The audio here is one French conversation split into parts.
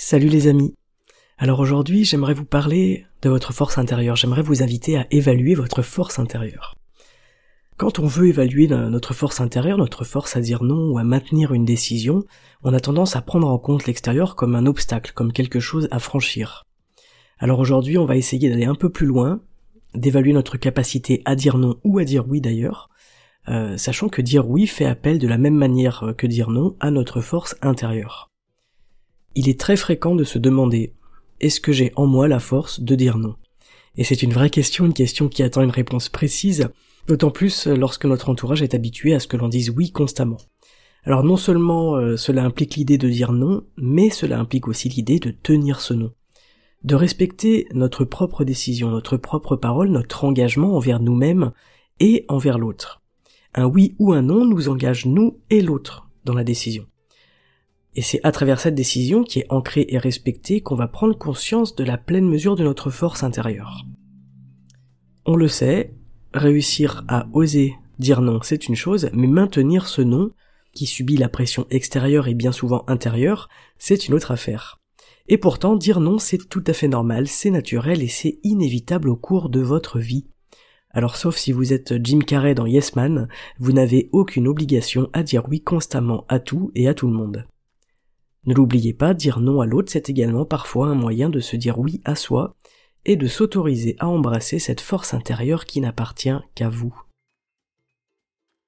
Salut les amis. Alors aujourd'hui, j'aimerais vous parler de votre force intérieure. J'aimerais vous inviter à évaluer votre force intérieure. Quand on veut évaluer notre force intérieure, notre force à dire non ou à maintenir une décision, on a tendance à prendre en compte l'extérieur comme un obstacle, comme quelque chose à franchir. Alors aujourd'hui, on va essayer d'aller un peu plus loin, d'évaluer notre capacité à dire non ou à dire oui d'ailleurs, euh, sachant que dire oui fait appel de la même manière que dire non à notre force intérieure. Il est très fréquent de se demander est-ce que j'ai en moi la force de dire non? Et c'est une vraie question, une question qui attend une réponse précise, D'autant plus lorsque notre entourage est habitué à ce que l'on dise oui constamment. Alors non seulement euh, cela implique l'idée de dire non, mais cela implique aussi l'idée de tenir ce non. De respecter notre propre décision, notre propre parole, notre engagement envers nous-mêmes et envers l'autre. Un oui ou un non nous engage nous et l'autre dans la décision. Et c'est à travers cette décision qui est ancrée et respectée qu'on va prendre conscience de la pleine mesure de notre force intérieure. On le sait, réussir à oser dire non, c'est une chose, mais maintenir ce non, qui subit la pression extérieure et bien souvent intérieure, c'est une autre affaire. Et pourtant, dire non, c'est tout à fait normal, c'est naturel et c'est inévitable au cours de votre vie. Alors sauf si vous êtes Jim Carrey dans Yes Man, vous n'avez aucune obligation à dire oui constamment à tout et à tout le monde. Ne l'oubliez pas, dire non à l'autre, c'est également parfois un moyen de se dire oui à soi, et de s'autoriser à embrasser cette force intérieure qui n'appartient qu'à vous.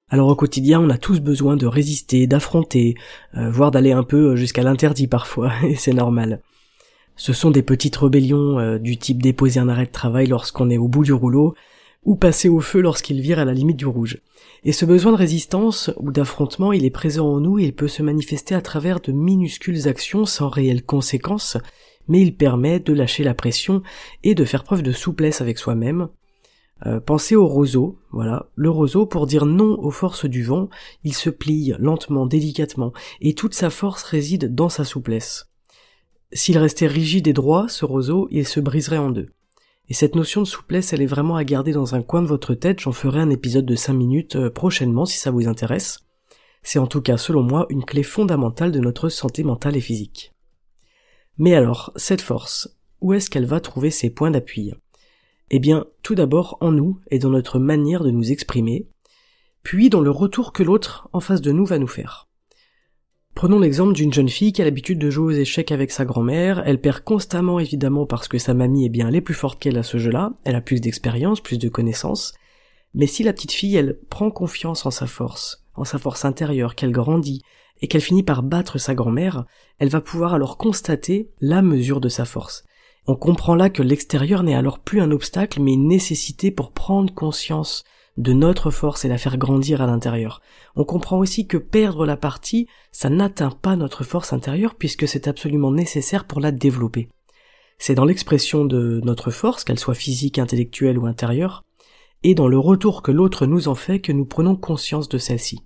Alors au quotidien, on a tous besoin de résister, d'affronter, euh, voire d'aller un peu jusqu'à l'interdit parfois, et c'est normal. Ce sont des petites rébellions euh, du type déposer un arrêt de travail lorsqu'on est au bout du rouleau, ou passer au feu lorsqu'il vire à la limite du rouge. Et ce besoin de résistance ou d'affrontement, il est présent en nous et il peut se manifester à travers de minuscules actions sans réelles conséquences, mais il permet de lâcher la pression et de faire preuve de souplesse avec soi-même. Euh, pensez au roseau, voilà, le roseau pour dire non aux forces du vent, il se plie lentement, délicatement, et toute sa force réside dans sa souplesse. S'il restait rigide et droit, ce roseau, il se briserait en deux. Et cette notion de souplesse, elle est vraiment à garder dans un coin de votre tête, j'en ferai un épisode de 5 minutes euh, prochainement si ça vous intéresse. C'est en tout cas, selon moi, une clé fondamentale de notre santé mentale et physique. Mais alors, cette force, où est-ce qu'elle va trouver ses points d'appui? Eh bien, tout d'abord en nous et dans notre manière de nous exprimer, puis dans le retour que l'autre en face de nous va nous faire. Prenons l'exemple d'une jeune fille qui a l'habitude de jouer aux échecs avec sa grand-mère, elle perd constamment évidemment parce que sa mamie est bien est plus forte qu'elle à ce jeu-là, elle a plus d'expérience, plus de connaissances, mais si la petite fille elle prend confiance en sa force, en sa force intérieure, qu'elle grandit, et qu'elle finit par battre sa grand-mère, elle va pouvoir alors constater la mesure de sa force. On comprend là que l'extérieur n'est alors plus un obstacle mais une nécessité pour prendre conscience de notre force et la faire grandir à l'intérieur. On comprend aussi que perdre la partie, ça n'atteint pas notre force intérieure puisque c'est absolument nécessaire pour la développer. C'est dans l'expression de notre force, qu'elle soit physique, intellectuelle ou intérieure, et dans le retour que l'autre nous en fait que nous prenons conscience de celle-ci.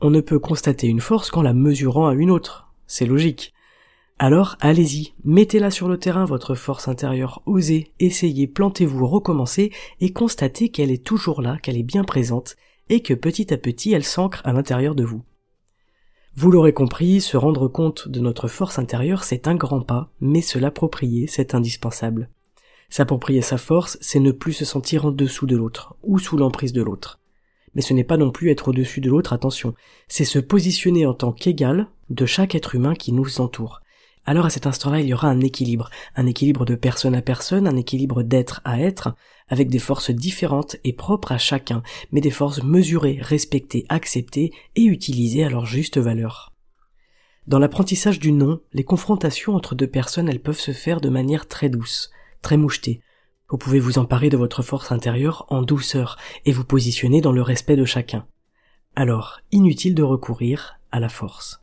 On ne peut constater une force qu'en la mesurant à une autre. C'est logique. Alors allez-y, mettez-la sur le terrain, votre force intérieure, osez, essayez, plantez-vous, recommencez, et constatez qu'elle est toujours là, qu'elle est bien présente, et que petit à petit elle s'ancre à l'intérieur de vous. Vous l'aurez compris, se rendre compte de notre force intérieure, c'est un grand pas, mais se l'approprier, c'est indispensable. S'approprier sa force, c'est ne plus se sentir en dessous de l'autre, ou sous l'emprise de l'autre mais ce n'est pas non plus être au-dessus de l'autre, attention, c'est se positionner en tant qu'égal de chaque être humain qui nous entoure. Alors à cet instant-là, il y aura un équilibre, un équilibre de personne à personne, un équilibre d'être à être, avec des forces différentes et propres à chacun, mais des forces mesurées, respectées, acceptées et utilisées à leur juste valeur. Dans l'apprentissage du non, les confrontations entre deux personnes, elles peuvent se faire de manière très douce, très mouchetée, Vous pouvez vous emparer de votre force intérieure en douceur et vous positionner dans le respect de chacun. Alors, inutile de recourir à la force.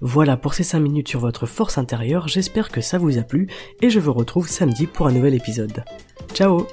Voilà pour ces 5 minutes sur votre force intérieure, j'espère que ça vous a plu et je vous retrouve samedi pour un nouvel épisode. Ciao